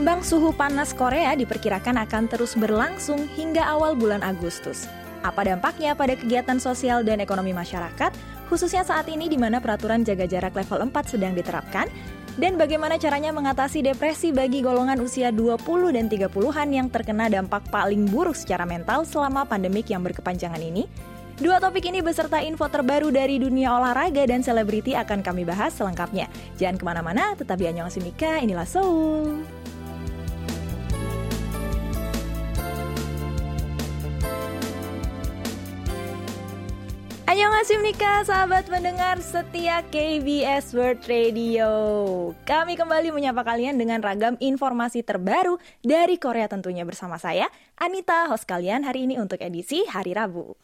Gelombang suhu panas Korea diperkirakan akan terus berlangsung hingga awal bulan Agustus. Apa dampaknya pada kegiatan sosial dan ekonomi masyarakat, khususnya saat ini di mana peraturan jaga jarak level 4 sedang diterapkan? Dan bagaimana caranya mengatasi depresi bagi golongan usia 20 dan 30-an yang terkena dampak paling buruk secara mental selama pandemik yang berkepanjangan ini? Dua topik ini beserta info terbaru dari dunia olahraga dan selebriti akan kami bahas selengkapnya. Jangan ke mana-mana, tetap di Anyong Simika, inilah Seoul. Annyeonghaseyo Nika, sahabat mendengar setia KBS World Radio. Kami kembali menyapa kalian dengan ragam informasi terbaru dari Korea tentunya bersama saya, Anita, host kalian hari ini untuk edisi Hari Rabu.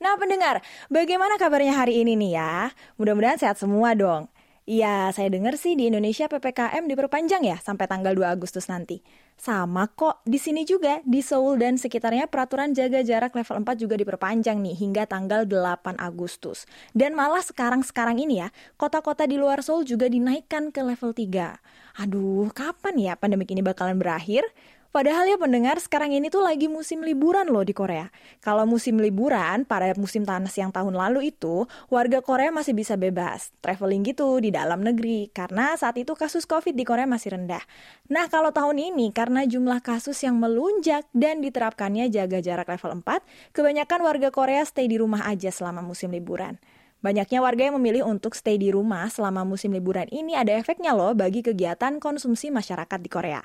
Nah pendengar, bagaimana kabarnya hari ini nih ya? Mudah-mudahan sehat semua dong. Iya, saya dengar sih di Indonesia PPKM diperpanjang ya sampai tanggal 2 Agustus nanti. Sama kok, di sini juga, di Seoul dan sekitarnya peraturan jaga jarak level 4 juga diperpanjang nih hingga tanggal 8 Agustus. Dan malah sekarang-sekarang ini ya, kota-kota di luar Seoul juga dinaikkan ke level 3. Aduh, kapan ya pandemik ini bakalan berakhir? Padahal ya pendengar, sekarang ini tuh lagi musim liburan loh di Korea. Kalau musim liburan, pada musim panas yang tahun lalu itu, warga Korea masih bisa bebas traveling gitu di dalam negeri. Karena saat itu kasus COVID di Korea masih rendah. Nah kalau tahun ini, karena jumlah kasus yang melunjak dan diterapkannya jaga jarak level 4, kebanyakan warga Korea stay di rumah aja selama musim liburan. Banyaknya warga yang memilih untuk stay di rumah selama musim liburan ini ada efeknya loh bagi kegiatan konsumsi masyarakat di Korea.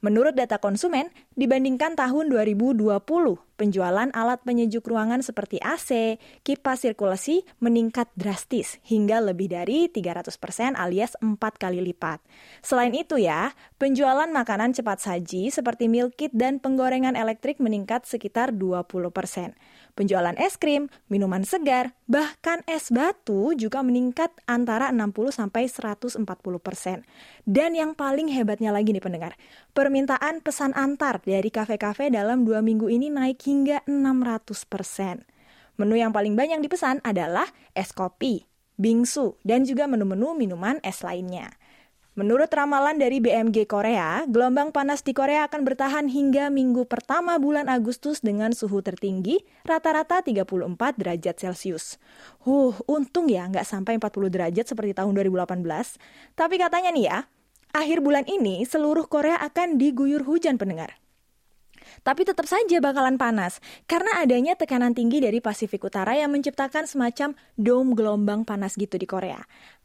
Menurut data konsumen, dibandingkan tahun 2020, penjualan alat penyejuk ruangan seperti AC, kipas sirkulasi meningkat drastis hingga lebih dari 300% alias 4 kali lipat. Selain itu ya, penjualan makanan cepat saji seperti meal kit dan penggorengan elektrik meningkat sekitar 20%. Penjualan es krim, minuman segar, bahkan es batu juga meningkat antara 60 sampai 140 persen. Dan yang paling hebatnya lagi nih pendengar, permintaan pesan antar dari kafe-kafe dalam dua minggu ini naik hingga 600 persen. Menu yang paling banyak dipesan adalah es kopi, bingsu, dan juga menu-menu minuman es lainnya. Menurut ramalan dari BMG Korea, gelombang panas di Korea akan bertahan hingga minggu pertama bulan Agustus dengan suhu tertinggi rata-rata 34 derajat Celcius. Huh, untung ya nggak sampai 40 derajat seperti tahun 2018. Tapi katanya nih ya, akhir bulan ini seluruh Korea akan diguyur hujan pendengar tapi tetap saja bakalan panas karena adanya tekanan tinggi dari Pasifik Utara yang menciptakan semacam dome gelombang panas gitu di Korea.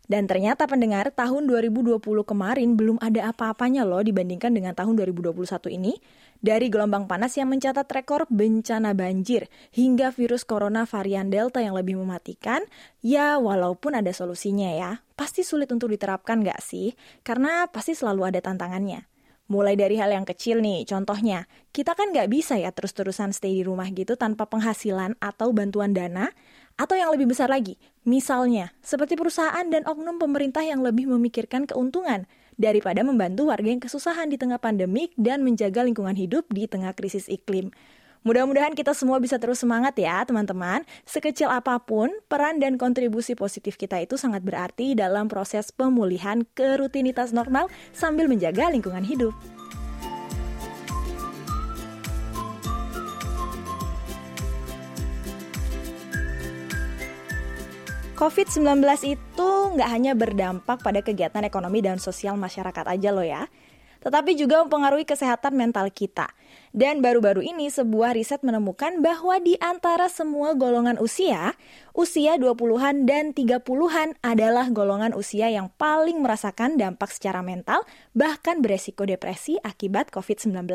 Dan ternyata pendengar, tahun 2020 kemarin belum ada apa-apanya loh dibandingkan dengan tahun 2021 ini. Dari gelombang panas yang mencatat rekor bencana banjir hingga virus corona varian Delta yang lebih mematikan, ya walaupun ada solusinya ya, pasti sulit untuk diterapkan nggak sih? Karena pasti selalu ada tantangannya. Mulai dari hal yang kecil nih, contohnya, kita kan nggak bisa ya terus-terusan stay di rumah gitu tanpa penghasilan atau bantuan dana, atau yang lebih besar lagi, misalnya seperti perusahaan dan oknum pemerintah yang lebih memikirkan keuntungan daripada membantu warga yang kesusahan di tengah pandemik dan menjaga lingkungan hidup di tengah krisis iklim. Mudah-mudahan kita semua bisa terus semangat ya teman-teman. Sekecil apa pun, peran dan kontribusi positif kita itu sangat berarti dalam proses pemulihan ke rutinitas normal sambil menjaga lingkungan hidup. COVID-19 itu nggak hanya berdampak pada kegiatan ekonomi dan sosial masyarakat aja loh ya, tetapi juga mempengaruhi kesehatan mental kita. Dan baru-baru ini sebuah riset menemukan bahwa di antara semua golongan usia, usia 20-an dan 30-an adalah golongan usia yang paling merasakan dampak secara mental, bahkan beresiko depresi akibat COVID-19.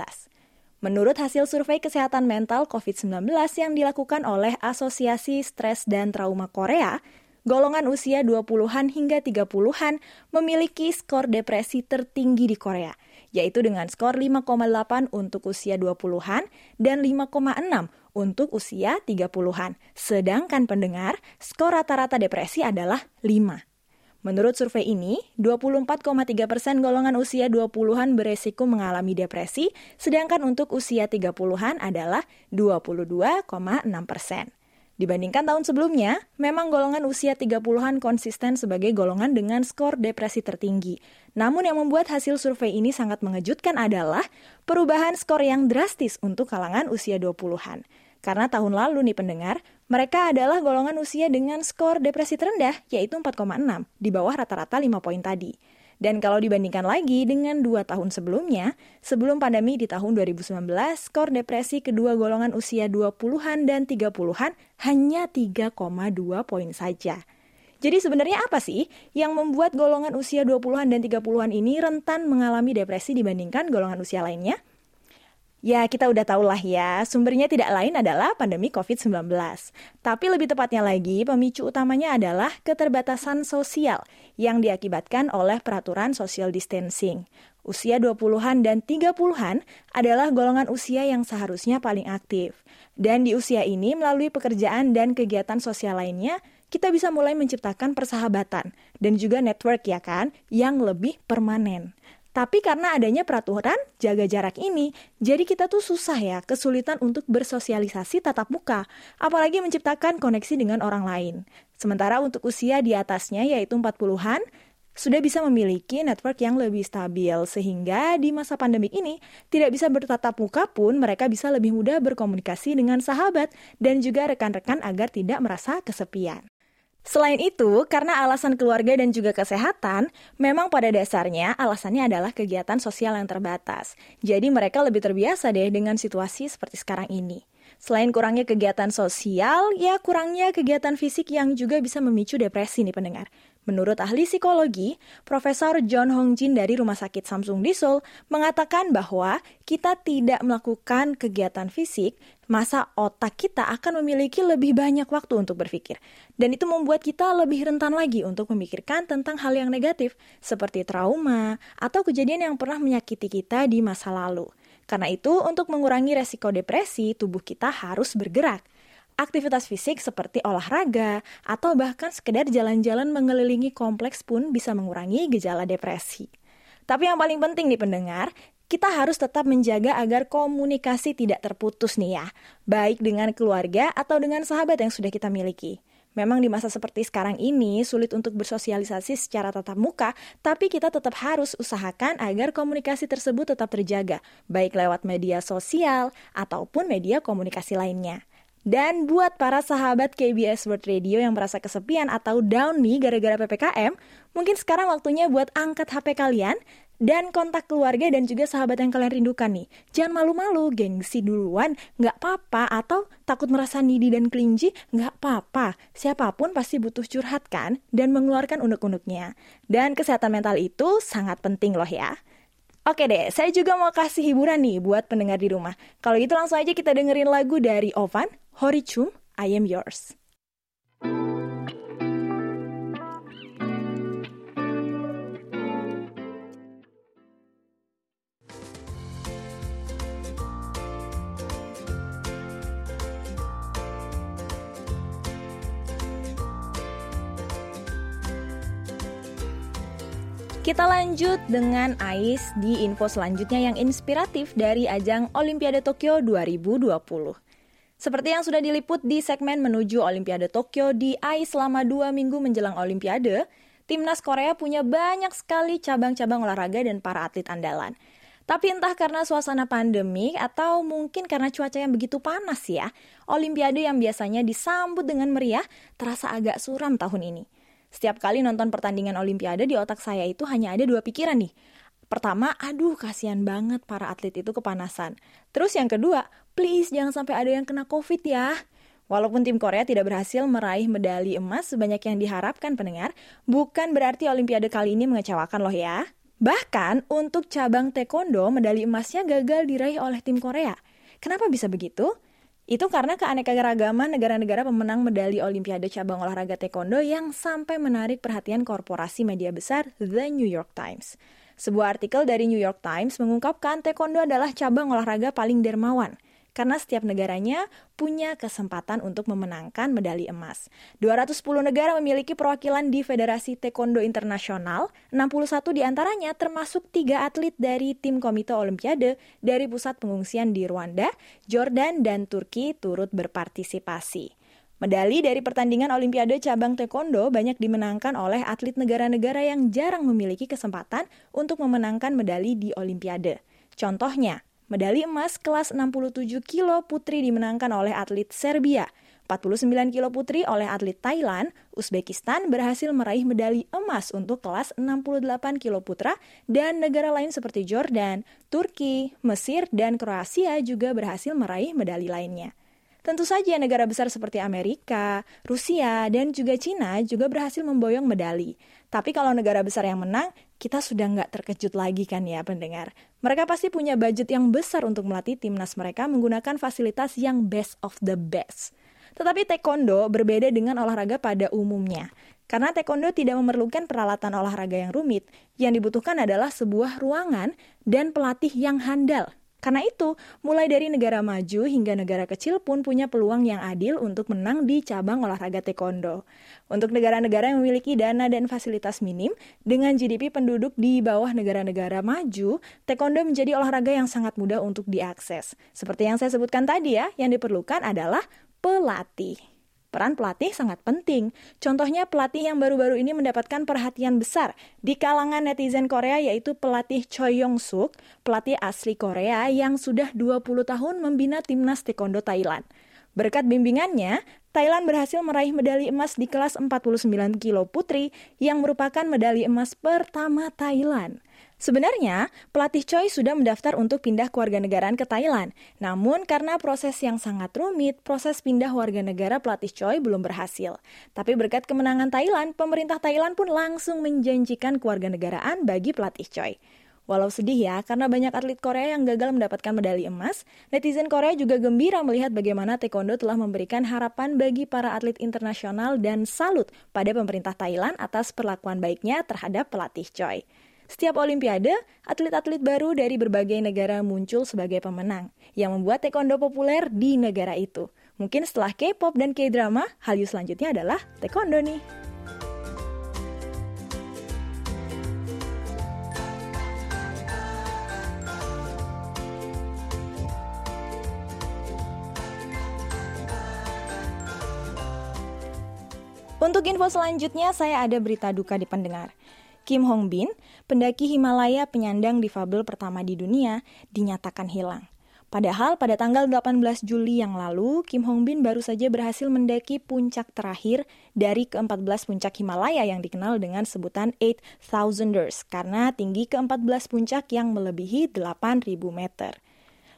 Menurut hasil survei kesehatan mental COVID-19 yang dilakukan oleh Asosiasi Stres dan Trauma Korea, golongan usia 20-an hingga 30-an memiliki skor depresi tertinggi di Korea, yaitu dengan skor 5,8 untuk usia 20-an dan 5,6 untuk usia 30-an. Sedangkan pendengar, skor rata-rata depresi adalah 5. Menurut survei ini, 24,3 persen golongan usia 20-an beresiko mengalami depresi, sedangkan untuk usia 30-an adalah 22,6 persen. Dibandingkan tahun sebelumnya, memang golongan usia 30-an konsisten sebagai golongan dengan skor depresi tertinggi. Namun yang membuat hasil survei ini sangat mengejutkan adalah perubahan skor yang drastis untuk kalangan usia 20-an. Karena tahun lalu nih pendengar, mereka adalah golongan usia dengan skor depresi terendah, yaitu 4,6, di bawah rata-rata 5 poin tadi. Dan kalau dibandingkan lagi dengan dua tahun sebelumnya, sebelum pandemi di tahun 2019, skor depresi kedua golongan usia 20-an dan 30-an hanya 3,2 poin saja. Jadi sebenarnya apa sih yang membuat golongan usia 20-an dan 30-an ini rentan mengalami depresi dibandingkan golongan usia lainnya? Ya, kita udah tahu lah ya, sumbernya tidak lain adalah pandemi COVID-19. Tapi lebih tepatnya lagi, pemicu utamanya adalah keterbatasan sosial yang diakibatkan oleh peraturan social distancing. Usia 20-an dan 30-an adalah golongan usia yang seharusnya paling aktif. Dan di usia ini, melalui pekerjaan dan kegiatan sosial lainnya, kita bisa mulai menciptakan persahabatan dan juga network ya kan, yang lebih permanen. Tapi karena adanya peraturan jaga jarak ini, jadi kita tuh susah ya, kesulitan untuk bersosialisasi tatap muka, apalagi menciptakan koneksi dengan orang lain. Sementara untuk usia di atasnya yaitu 40-an, sudah bisa memiliki network yang lebih stabil sehingga di masa pandemi ini tidak bisa bertatap muka pun mereka bisa lebih mudah berkomunikasi dengan sahabat dan juga rekan-rekan agar tidak merasa kesepian. Selain itu, karena alasan keluarga dan juga kesehatan, memang pada dasarnya alasannya adalah kegiatan sosial yang terbatas. Jadi mereka lebih terbiasa deh dengan situasi seperti sekarang ini. Selain kurangnya kegiatan sosial, ya kurangnya kegiatan fisik yang juga bisa memicu depresi nih pendengar. Menurut ahli psikologi, Profesor John Hong Jin dari Rumah Sakit Samsung di Seoul mengatakan bahwa kita tidak melakukan kegiatan fisik, masa otak kita akan memiliki lebih banyak waktu untuk berpikir. Dan itu membuat kita lebih rentan lagi untuk memikirkan tentang hal yang negatif, seperti trauma atau kejadian yang pernah menyakiti kita di masa lalu. Karena itu, untuk mengurangi resiko depresi, tubuh kita harus bergerak. Aktivitas fisik seperti olahraga atau bahkan sekedar jalan-jalan mengelilingi kompleks pun bisa mengurangi gejala depresi. Tapi yang paling penting nih pendengar, kita harus tetap menjaga agar komunikasi tidak terputus nih ya, baik dengan keluarga atau dengan sahabat yang sudah kita miliki. Memang di masa seperti sekarang ini sulit untuk bersosialisasi secara tatap muka, tapi kita tetap harus usahakan agar komunikasi tersebut tetap terjaga, baik lewat media sosial ataupun media komunikasi lainnya. Dan buat para sahabat KBS World Radio yang merasa kesepian atau down nih gara-gara PPKM, mungkin sekarang waktunya buat angkat HP kalian dan kontak keluarga dan juga sahabat yang kalian rindukan nih. Jangan malu-malu, gengsi duluan, nggak apa-apa, atau takut merasa needy dan kelinci, nggak apa-apa. Siapa pun pasti butuh curhat kan, dan mengeluarkan unek-uneknya. Dan kesehatan mental itu sangat penting loh ya. Oke deh, saya juga mau kasih hiburan nih buat pendengar di rumah. Kalau gitu langsung aja kita dengerin lagu dari Ovan, Horichum, I am yours. Kita lanjut dengan Ais di info selanjutnya yang inspiratif dari ajang Olimpiade Tokyo 2020. Seperti yang sudah diliput di segmen menuju Olimpiade Tokyo di AI selama dua minggu menjelang Olimpiade, timnas Korea punya banyak sekali cabang-cabang olahraga dan para atlet andalan. Tapi entah karena suasana pandemi atau mungkin karena cuaca yang begitu panas ya, Olimpiade yang biasanya disambut dengan meriah terasa agak suram tahun ini. Setiap kali nonton pertandingan Olimpiade di otak saya itu hanya ada dua pikiran nih. Pertama, aduh kasihan banget para atlet itu kepanasan. Terus yang kedua, please jangan sampai ada yang kena covid ya. Walaupun tim Korea tidak berhasil meraih medali emas sebanyak yang diharapkan pendengar, bukan berarti Olimpiade kali ini mengecewakan loh ya. Bahkan untuk cabang taekwondo, medali emasnya gagal diraih oleh tim Korea. Kenapa bisa begitu? Itu karena keanekaragaman negara-negara pemenang medali Olimpiade cabang olahraga taekwondo yang sampai menarik perhatian korporasi media besar The New York Times. Sebuah artikel dari New York Times mengungkapkan taekwondo adalah cabang olahraga paling dermawan karena setiap negaranya punya kesempatan untuk memenangkan medali emas. 210 negara memiliki perwakilan di Federasi Taekwondo Internasional, 61 di antaranya termasuk tiga atlet dari tim Komite Olimpiade dari pusat pengungsian di Rwanda, Jordan, dan Turki turut berpartisipasi. Medali dari pertandingan Olimpiade cabang taekwondo banyak dimenangkan oleh atlet negara-negara yang jarang memiliki kesempatan untuk memenangkan medali di Olimpiade. Contohnya, medali emas kelas 67 kilo putri dimenangkan oleh atlet Serbia. 49 kilo putri oleh atlet Thailand, Uzbekistan berhasil meraih medali emas untuk kelas 68 kilo putra, dan negara lain seperti Jordan, Turki, Mesir, dan Kroasia juga berhasil meraih medali lainnya. Tentu saja negara besar seperti Amerika, Rusia, dan juga Cina juga berhasil memboyong medali. Tapi kalau negara besar yang menang, kita sudah nggak terkejut lagi kan ya pendengar. Mereka pasti punya budget yang besar untuk melatih timnas mereka menggunakan fasilitas yang best of the best. Tetapi taekwondo berbeda dengan olahraga pada umumnya. Karena taekwondo tidak memerlukan peralatan olahraga yang rumit, yang dibutuhkan adalah sebuah ruangan dan pelatih yang handal karena itu, mulai dari negara maju hingga negara kecil pun punya peluang yang adil untuk menang di cabang olahraga taekwondo. Untuk negara-negara yang memiliki dana dan fasilitas minim, dengan GDP penduduk di bawah negara-negara maju, taekwondo menjadi olahraga yang sangat mudah untuk diakses. Seperti yang saya sebutkan tadi ya, yang diperlukan adalah pelatih. Peran pelatih sangat penting. Contohnya pelatih yang baru-baru ini mendapatkan perhatian besar di kalangan netizen Korea yaitu pelatih Choi Yong Suk, pelatih asli Korea yang sudah 20 tahun membina timnas taekwondo Thailand. Berkat bimbingannya, Thailand berhasil meraih medali emas di kelas 49 kilo putri yang merupakan medali emas pertama Thailand. Sebenarnya, pelatih Choi sudah mendaftar untuk pindah keluarga negaraan ke Thailand. Namun, karena proses yang sangat rumit, proses pindah warga negara pelatih Choi belum berhasil. Tapi berkat kemenangan Thailand, pemerintah Thailand pun langsung menjanjikan keluarga negaraan bagi pelatih Choi. Walau sedih ya, karena banyak atlet Korea yang gagal mendapatkan medali emas, netizen Korea juga gembira melihat bagaimana taekwondo telah memberikan harapan bagi para atlet internasional dan salut pada pemerintah Thailand atas perlakuan baiknya terhadap pelatih Choi. Setiap olimpiade, atlet-atlet baru dari berbagai negara muncul sebagai pemenang, yang membuat taekwondo populer di negara itu. Mungkin setelah K-pop dan K-drama, hal selanjutnya adalah taekwondo nih. Untuk info selanjutnya, saya ada berita duka di pendengar. Kim Hong Bin, pendaki Himalaya penyandang difabel pertama di dunia, dinyatakan hilang. Padahal pada tanggal 18 Juli yang lalu, Kim Hong Bin baru saja berhasil mendaki puncak terakhir dari ke-14 puncak Himalaya yang dikenal dengan sebutan 8000ers karena tinggi ke-14 puncak yang melebihi 8000 meter.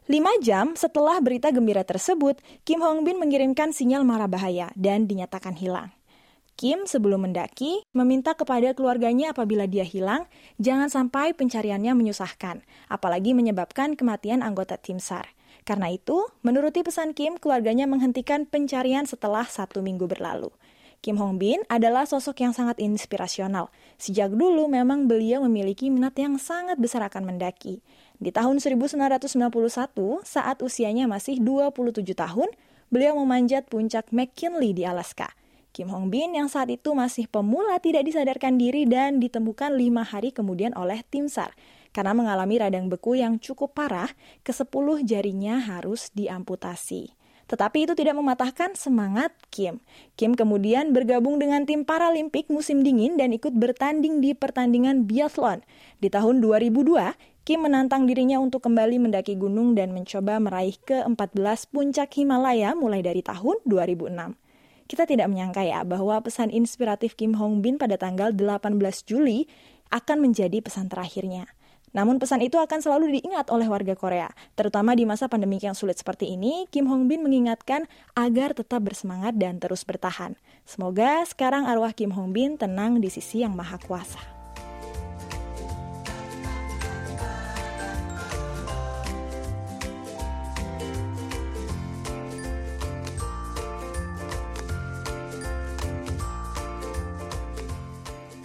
Lima jam setelah berita gembira tersebut, Kim Hong Bin mengirimkan sinyal marah bahaya dan dinyatakan hilang. Kim sebelum mendaki meminta kepada keluarganya apabila dia hilang, jangan sampai pencariannya menyusahkan, apalagi menyebabkan kematian anggota tim SAR. Karena itu, menuruti pesan Kim, keluarganya menghentikan pencarian setelah satu minggu berlalu. Kim Hong Bin adalah sosok yang sangat inspirasional. Sejak dulu memang beliau memiliki minat yang sangat besar akan mendaki. Di tahun 1991, saat usianya masih 27 tahun, beliau memanjat puncak McKinley di Alaska – Kim Hong Bin yang saat itu masih pemula tidak disadarkan diri dan ditemukan lima hari kemudian oleh tim SAR. Karena mengalami radang beku yang cukup parah, ke-10 jarinya harus diamputasi. Tetapi itu tidak mematahkan semangat Kim. Kim kemudian bergabung dengan tim Paralimpik musim dingin dan ikut bertanding di pertandingan biathlon. Di tahun 2002, Kim menantang dirinya untuk kembali mendaki gunung dan mencoba meraih ke-14 puncak Himalaya mulai dari tahun 2006. Kita tidak menyangka ya bahwa pesan inspiratif Kim Hong Bin pada tanggal 18 Juli akan menjadi pesan terakhirnya. Namun pesan itu akan selalu diingat oleh warga Korea, terutama di masa pandemi yang sulit seperti ini. Kim Hong Bin mengingatkan agar tetap bersemangat dan terus bertahan. Semoga sekarang arwah Kim Hong Bin tenang di sisi Yang Maha Kuasa.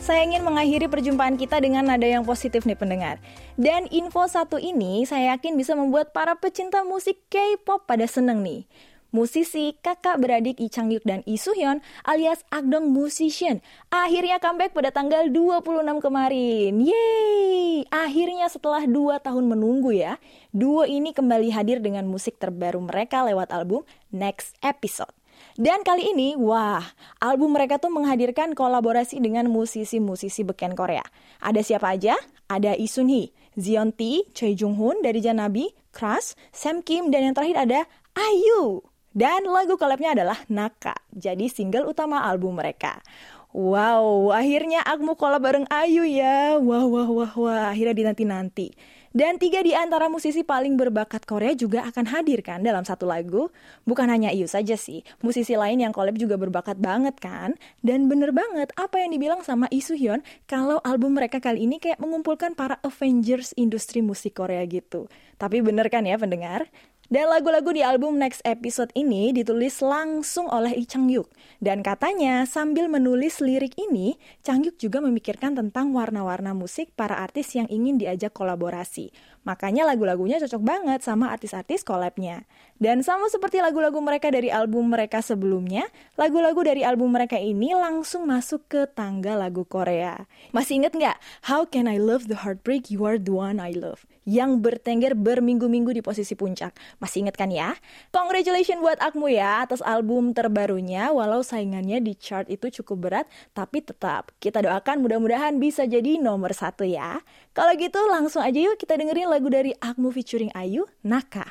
Saya ingin mengakhiri perjumpaan kita dengan nada yang positif nih pendengar. Dan info satu ini saya yakin bisa membuat para pecinta musik K-pop pada seneng nih. Musisi kakak beradik Lee Chang Yuk dan Lee Soo Hyun alias Agdong Musician akhirnya comeback pada tanggal 26 kemarin. Yeay! Akhirnya setelah 2 tahun menunggu ya, duo ini kembali hadir dengan musik terbaru mereka lewat album Next Episode. Dan kali ini, wah, album mereka tuh menghadirkan kolaborasi dengan musisi-musisi beken Korea. Ada siapa aja? Ada Lee Sun Hee, Zion T, Choi Jung Hoon dari Janabi, Crush, Sam Kim, dan yang terakhir ada Ayu. Dan lagu collabnya adalah Naka, jadi single utama album mereka. Wow, akhirnya Akmu collab bareng Ayu ya. Wah, wah, wah, wah, akhirnya dinanti-nanti. Dan tiga di antara musisi paling berbakat Korea juga akan hadir kan dalam satu lagu. Bukan hanya Iyu saja sih, musisi lain yang collab juga berbakat banget kan. Dan bener banget apa yang dibilang sama Lee Hyun kalau album mereka kali ini kayak mengumpulkan para Avengers industri musik Korea gitu. Tapi bener kan ya pendengar? Dan lagu-lagu di album Next Episode ini ditulis langsung oleh Lee Chang Yuk. Dan katanya sambil menulis lirik ini, Chang Yuk juga memikirkan tentang warna-warna musik para artis yang ingin diajak kolaborasi. Makanya lagu-lagunya cocok banget sama artis-artis collabnya. Dan sama seperti lagu-lagu mereka dari album mereka sebelumnya, lagu-lagu dari album mereka ini langsung masuk ke tangga lagu Korea. Masih inget nggak? How Can I Love the Heartbreak You Are the One I Love? Yang bertengger berminggu-minggu di posisi puncak. Masih inget kan ya? Congratulations buat Akmu ya atas album terbarunya, walau saingannya di chart itu cukup berat, tapi tetap kita doakan mudah-mudahan bisa jadi nomor satu ya. Kalau gitu langsung aja yuk kita dengerin lagu dari Akmu featuring Ayu, Naka.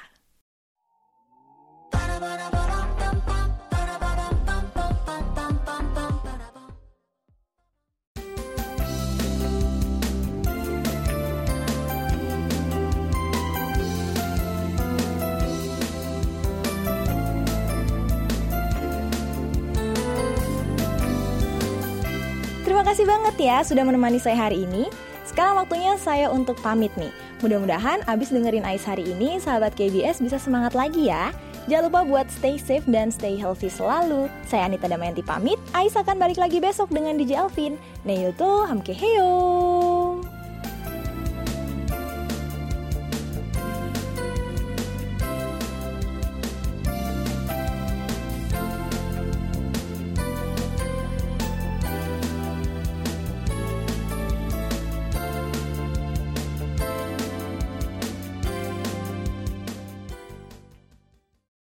Terima kasih banget ya sudah menemani saya hari ini. Sekarang waktunya saya untuk pamit nih. Mudah-mudahan abis dengerin Ais hari ini, sahabat KBS bisa semangat lagi ya. Jangan lupa buat stay safe dan stay healthy selalu. Saya Anita Damayanti pamit, Ais akan balik lagi besok dengan DJ Alvin. Neil tuh hamke heyo.